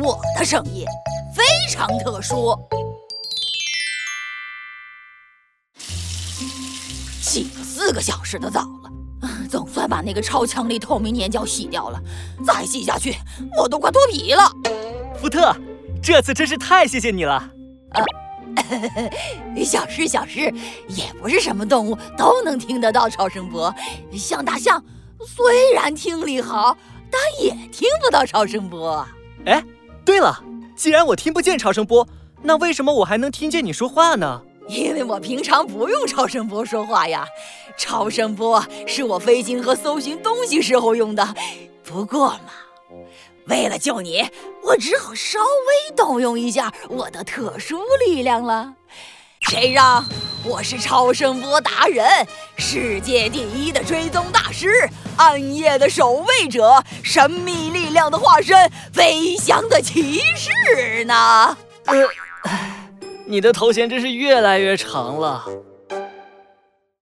我的声音非常特殊。洗了四个小时的澡了，总算把那个超强力透明粘胶洗掉了。再洗下去，我都快脱皮了。福特，这次真是太谢谢你了。啊，小事小事，也不是什么动物都能听得到超声波。像大象，虽然听力好，但也听不到超声波。哎，对了，既然我听不见超声波，那为什么我还能听见你说话呢？因为我平常不用超声波说话呀，超声波是我飞行和搜寻东西时候用的。不过嘛，为了救你，我只好稍微动用一下我的特殊力量了。谁让我是超声波达人，世界第一的追踪大师，暗夜的守卫者，神秘力量的化身，飞翔的骑士呢？呃你的头衔真是越来越长了。